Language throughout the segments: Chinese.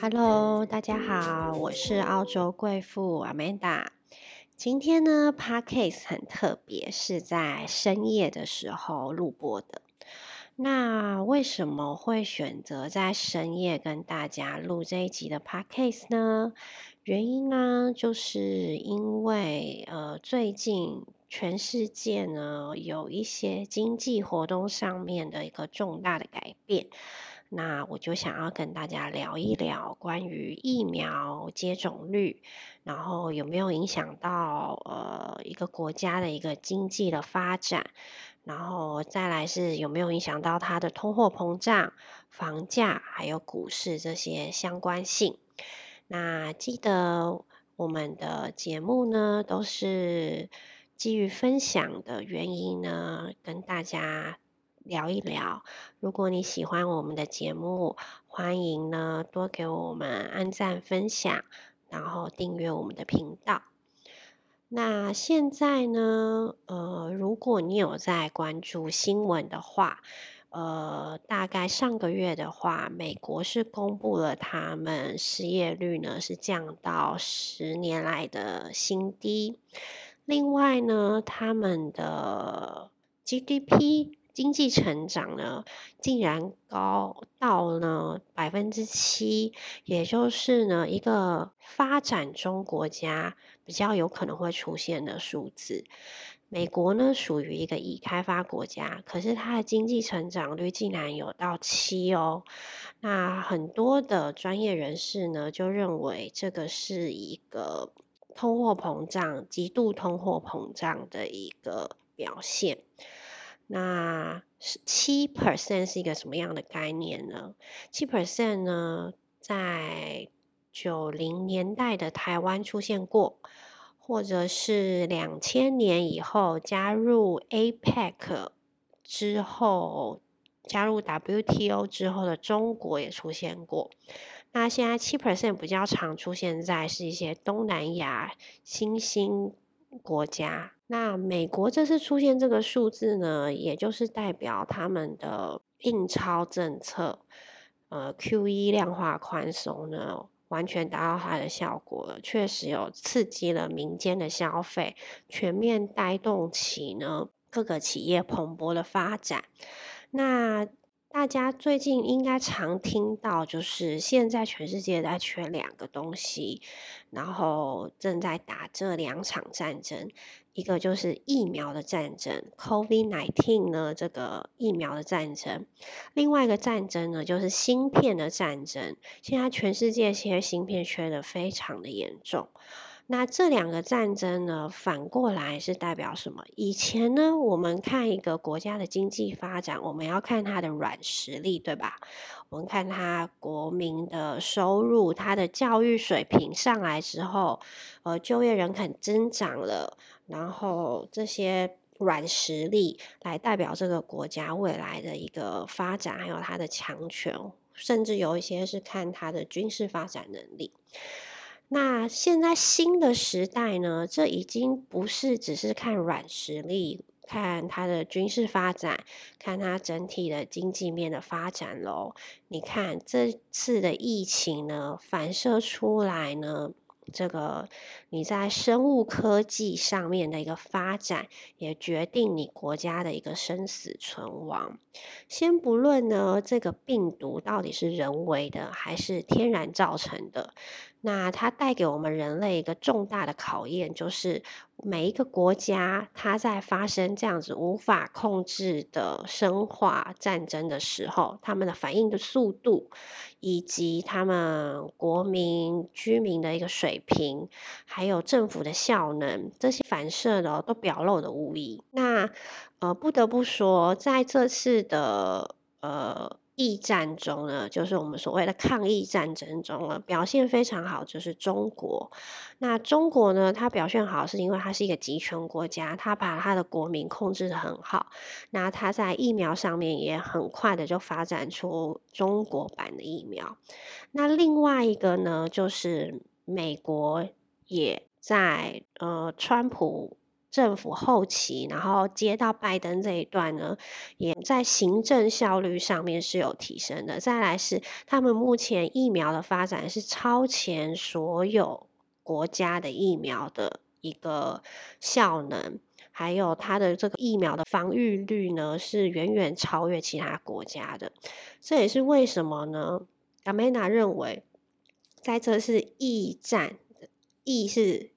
Hello，大家好，我是澳洲贵妇 Amanda。今天呢 p a d k a s e 很特别，是在深夜的时候录播的。那为什么会选择在深夜跟大家录这一集的 p a d k a s e 呢？原因呢，就是因为呃，最近全世界呢有一些经济活动上面的一个重大的改变。那我就想要跟大家聊一聊关于疫苗接种率，然后有没有影响到呃一个国家的一个经济的发展，然后再来是有没有影响到它的通货膨胀、房价还有股市这些相关性。那记得我们的节目呢，都是基于分享的原因呢，跟大家。聊一聊，如果你喜欢我们的节目，欢迎呢多给我们按赞、分享，然后订阅我们的频道。那现在呢，呃，如果你有在关注新闻的话，呃，大概上个月的话，美国是公布了他们失业率呢是降到十年来的新低。另外呢，他们的 GDP。经济成长呢，竟然高到呢百分之七，也就是呢一个发展中国家比较有可能会出现的数字。美国呢属于一个已开发国家，可是它的经济成长率竟然有到七哦。那很多的专业人士呢就认为这个是一个通货膨胀、极度通货膨胀的一个表现。那七 percent 是一个什么样的概念呢？七 percent 呢，在九零年代的台湾出现过，或者是两千年以后加入 APEC 之后，加入 WTO 之后的中国也出现过。那现在七 percent 比较常出现在是一些东南亚新兴国家。那美国这次出现这个数字呢，也就是代表他们的印钞政策，呃，Q E 量化宽松呢，完全达到它的效果了，确实有刺激了民间的消费，全面带动起呢各个企业蓬勃的发展。那大家最近应该常听到，就是现在全世界在缺两个东西，然后正在打这两场战争。一个就是疫苗的战争，COVID-19 呢这个疫苗的战争；另外一个战争呢就是芯片的战争。现在全世界其实芯片缺的非常的严重。那这两个战争呢，反过来是代表什么？以前呢，我们看一个国家的经济发展，我们要看它的软实力，对吧？我们看它国民的收入，它的教育水平上来之后，呃，就业人口增长了，然后这些软实力来代表这个国家未来的一个发展，还有它的强权，甚至有一些是看它的军事发展能力。那现在新的时代呢？这已经不是只是看软实力、看它的军事发展、看它整体的经济面的发展喽。你看这次的疫情呢，反射出来呢。这个你在生物科技上面的一个发展，也决定你国家的一个生死存亡。先不论呢，这个病毒到底是人为的还是天然造成的，那它带给我们人类一个重大的考验，就是每一个国家它在发生这样子无法控制的生化战争的时候，他们的反应的速度。以及他们国民居民的一个水平，还有政府的效能，这些反射的都表露的无遗。那呃，不得不说，在这次的呃。疫战中呢，就是我们所谓的抗疫战争中呢，表现非常好，就是中国。那中国呢，它表现好是因为它是一个集权国家，它把它的国民控制的很好。那它在疫苗上面也很快的就发展出中国版的疫苗。那另外一个呢，就是美国也在呃，川普。政府后期，然后接到拜登这一段呢，也在行政效率上面是有提升的。再来是他们目前疫苗的发展是超前所有国家的疫苗的一个效能。还有它的这个疫苗的防御率呢，是远远超越其他国家的。这也是为什么呢亚美娜认为，在这是疫战，疫是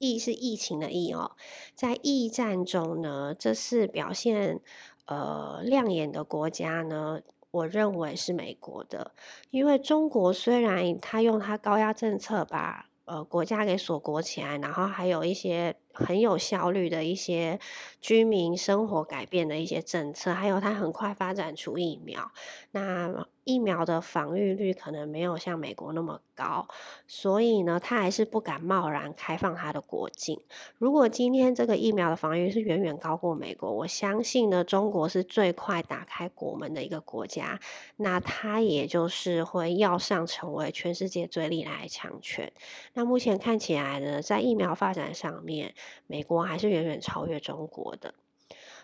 疫是疫情的疫哦，在疫战中呢，这是表现呃亮眼的国家呢，我认为是美国的，因为中国虽然他用他高压政策把。呃，国家给锁国起来，然后还有一些很有效率的一些居民生活改变的一些政策，还有它很快发展出疫苗。那疫苗的防御率可能没有像美国那么高，所以呢，它还是不敢贸然开放它的国境。如果今天这个疫苗的防御是远远高过美国，我相信呢，中国是最快打开国门的一个国家，那它也就是会要上成为全世界最厉害的强权。那目前看起来呢，在疫苗发展上面，美国还是远远超越中国的。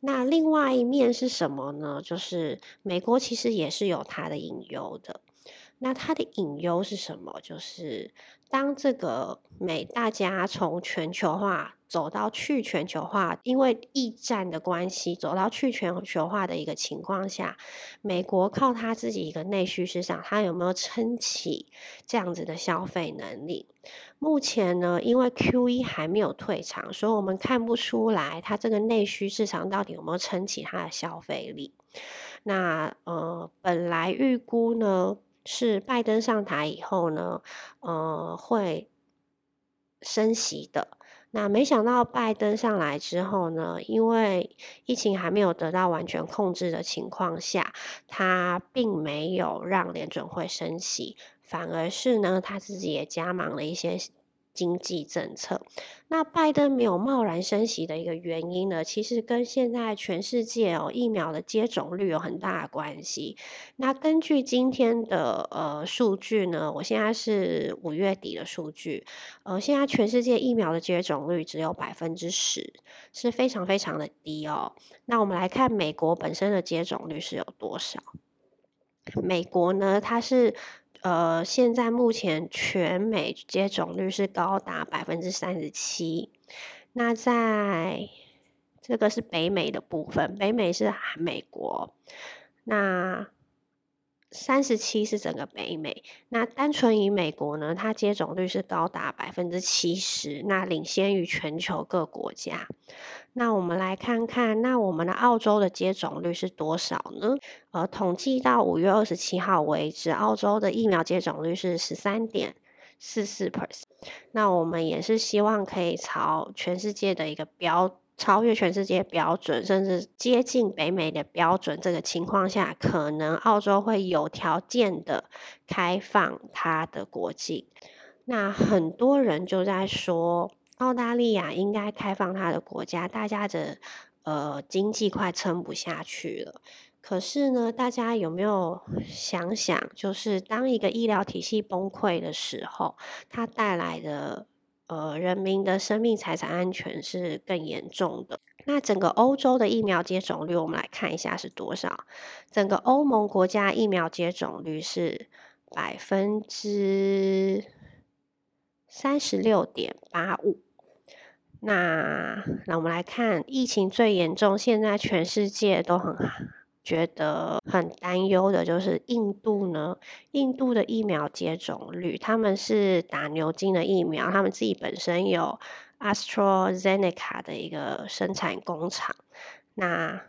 那另外一面是什么呢？就是美国其实也是有它的隐忧的。那它的隐忧是什么？就是当这个美大家从全球化走到去全球化，因为疫战的关系，走到去全球化的一个情况下，美国靠它自己一个内需市场，它有没有撑起这样子的消费能力？目前呢，因为 Q E 还没有退场，所以我们看不出来它这个内需市场到底有没有撑起它的消费力。那呃，本来预估呢。是拜登上台以后呢，呃，会升息的。那没想到拜登上来之后呢，因为疫情还没有得到完全控制的情况下，他并没有让联准会升息，反而是呢，他自己也加忙了一些。经济政策，那拜登没有贸然升息的一个原因呢，其实跟现在全世界哦疫苗的接种率有很大的关系。那根据今天的呃数据呢，我现在是五月底的数据，呃，现在全世界疫苗的接种率只有百分之十，是非常非常的低哦。那我们来看美国本身的接种率是有多少？美国呢，它是。呃，现在目前全美接种率是高达百分之三十七。那在这个是北美的部分，北美是美国。那三十七是整个北美。那单纯以美国呢，它接种率是高达百分之七十，那领先于全球各国家。那我们来看看，那我们的澳洲的接种率是多少呢？呃，统计到五月二十七号为止，澳洲的疫苗接种率是十三点四四 percent。那我们也是希望可以朝全世界的一个标，超越全世界标准，甚至接近北美的标准。这个情况下，可能澳洲会有条件的开放它的国境。那很多人就在说。澳大利亚应该开放它的国家，大家的呃经济快撑不下去了。可是呢，大家有没有想想，就是当一个医疗体系崩溃的时候，它带来的呃人民的生命财产安全是更严重的。那整个欧洲的疫苗接种率，我们来看一下是多少？整个欧盟国家疫苗接种率是百分之三十六点八五。那那我们来看，疫情最严重，现在全世界都很觉得很担忧的，就是印度呢。印度的疫苗接种率，他们是打牛津的疫苗，他们自己本身有 AstraZeneca 的一个生产工厂。那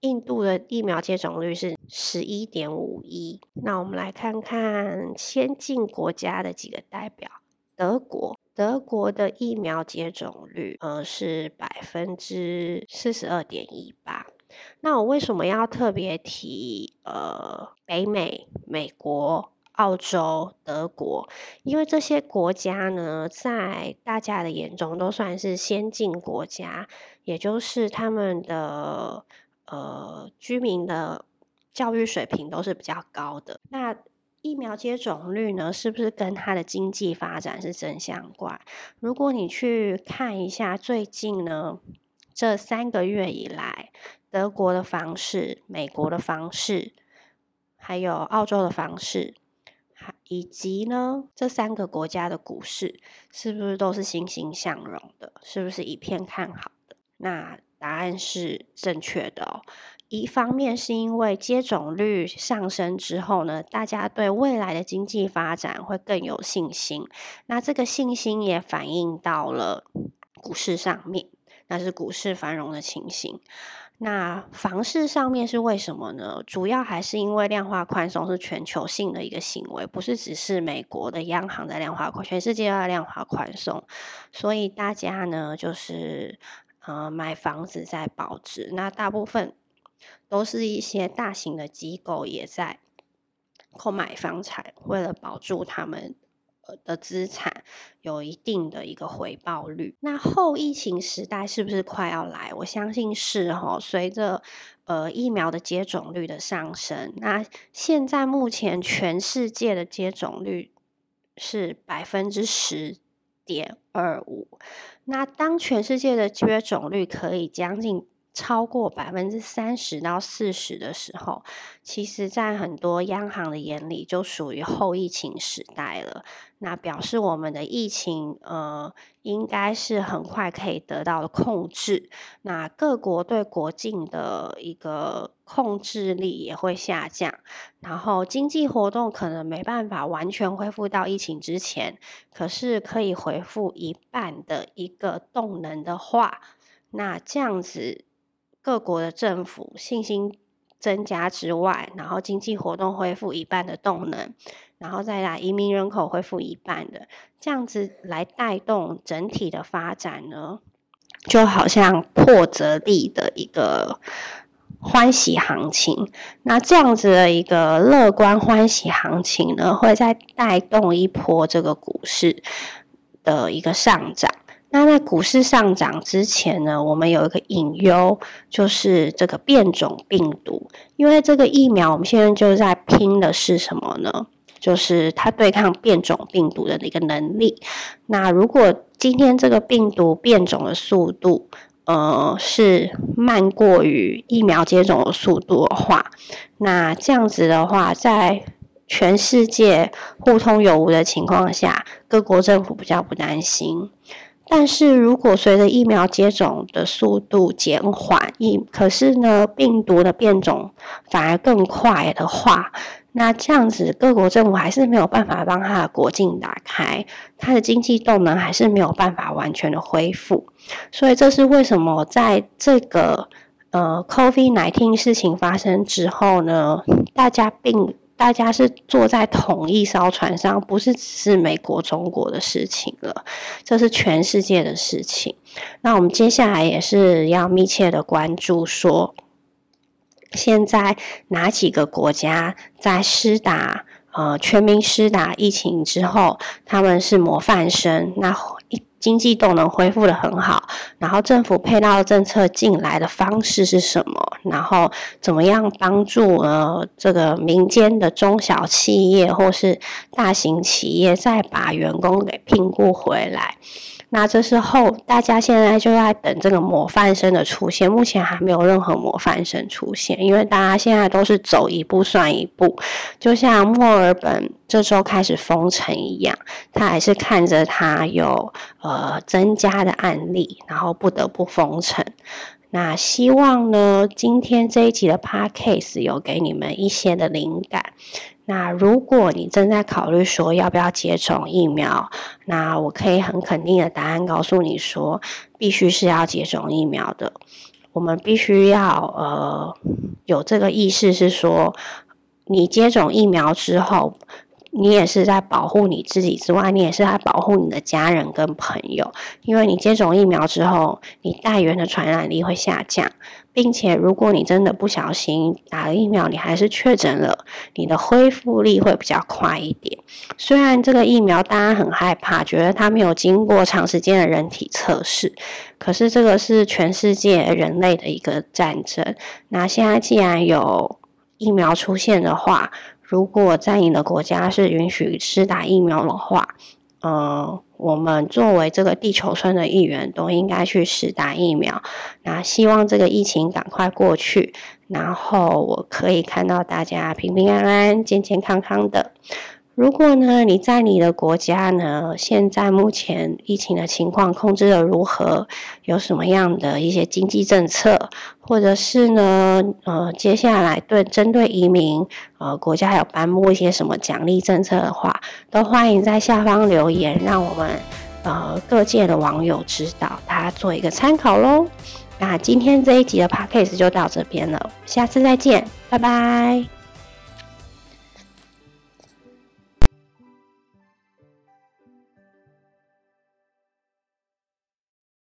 印度的疫苗接种率是十一点五一。那我们来看看先进国家的几个代表，德国。德国的疫苗接种率，呃，是百分之四十二点一八。那我为什么要特别提呃北美、美国、澳洲、德国？因为这些国家呢，在大家的眼中都算是先进国家，也就是他们的呃居民的教育水平都是比较高的。那疫苗接种率呢，是不是跟它的经济发展是正相关？如果你去看一下最近呢，这三个月以来，德国的房市、美国的房市，还有澳洲的房市，还以及呢这三个国家的股市，是不是都是欣欣向荣的？是不是一片看好的？那答案是正确的哦。一方面是因为接种率上升之后呢，大家对未来的经济发展会更有信心。那这个信心也反映到了股市上面，那是股市繁荣的情形。那房市上面是为什么呢？主要还是因为量化宽松是全球性的一个行为，不是只是美国的央行在量化宽，全世界要量化宽松，所以大家呢就是呃买房子在保值。那大部分。都是一些大型的机构也在购买房产，为了保住他们的资产，有一定的一个回报率。那后疫情时代是不是快要来？我相信是哈。随着呃疫苗的接种率的上升，那现在目前全世界的接种率是百分之十点二五。那当全世界的接种率可以将近。超过百分之三十到四十的时候，其实，在很多央行的眼里，就属于后疫情时代了。那表示我们的疫情，呃，应该是很快可以得到控制。那各国对国境的一个控制力也会下降，然后经济活动可能没办法完全恢复到疫情之前，可是可以恢复一半的一个动能的话，那这样子。各国的政府信心增加之外，然后经济活动恢复一半的动能，然后再来移民人口恢复一半的，这样子来带动整体的发展呢，就好像破折力的一个欢喜行情。那这样子的一个乐观欢喜行情呢，会再带动一波这个股市的一个上涨。那在股市上涨之前呢，我们有一个隐忧，就是这个变种病毒。因为这个疫苗，我们现在就在拼的是什么呢？就是它对抗变种病毒的一个能力。那如果今天这个病毒变种的速度，呃，是慢过于疫苗接种的速度的话，那这样子的话，在全世界互通有无的情况下，各国政府比较不担心。但是如果随着疫苗接种的速度减缓，疫可是呢病毒的变种反而更快的话，那这样子各国政府还是没有办法帮他的国境打开，他的经济动能还是没有办法完全的恢复。所以这是为什么在这个呃 COVID nineteen 事情发生之后呢，大家并。大家是坐在同一艘船上，不是只是美国、中国的事情了，这是全世界的事情。那我们接下来也是要密切的关注，说现在哪几个国家在施打呃全民施打疫情之后，他们是模范生，那一。经济动能恢复的很好，然后政府配套政策进来的方式是什么？然后怎么样帮助呃这个民间的中小企业或是大型企业再把员工给聘雇回来？那这时候，大家现在就在等这个模范生的出现。目前还没有任何模范生出现，因为大家现在都是走一步算一步。就像墨尔本这周开始封城一样，他还是看着他有呃增加的案例，然后不得不封城。那希望呢，今天这一集的 podcast 有给你们一些的灵感。那如果你正在考虑说要不要接种疫苗，那我可以很肯定的答案告诉你说，必须是要接种疫苗的。我们必须要呃有这个意识，是说你接种疫苗之后。你也是在保护你自己之外，你也是在保护你的家人跟朋友，因为你接种疫苗之后，你带源的传染力会下降，并且如果你真的不小心打了疫苗，你还是确诊了，你的恢复力会比较快一点。虽然这个疫苗大家很害怕，觉得它没有经过长时间的人体测试，可是这个是全世界人类的一个战争。那现在既然有疫苗出现的话，如果在你的国家是允许施打疫苗的话，呃，我们作为这个地球村的一员，都应该去施打疫苗。那希望这个疫情赶快过去，然后我可以看到大家平平安安、健健康康的。如果呢，你在你的国家呢，现在目前疫情的情况控制的如何？有什么样的一些经济政策，或者是呢，呃，接下来对针对移民，呃，国家有颁布一些什么奖励政策的话，都欢迎在下方留言，让我们呃各界的网友知道，大家做一个参考喽。那今天这一集的 podcast 就到这边了，下次再见，拜拜。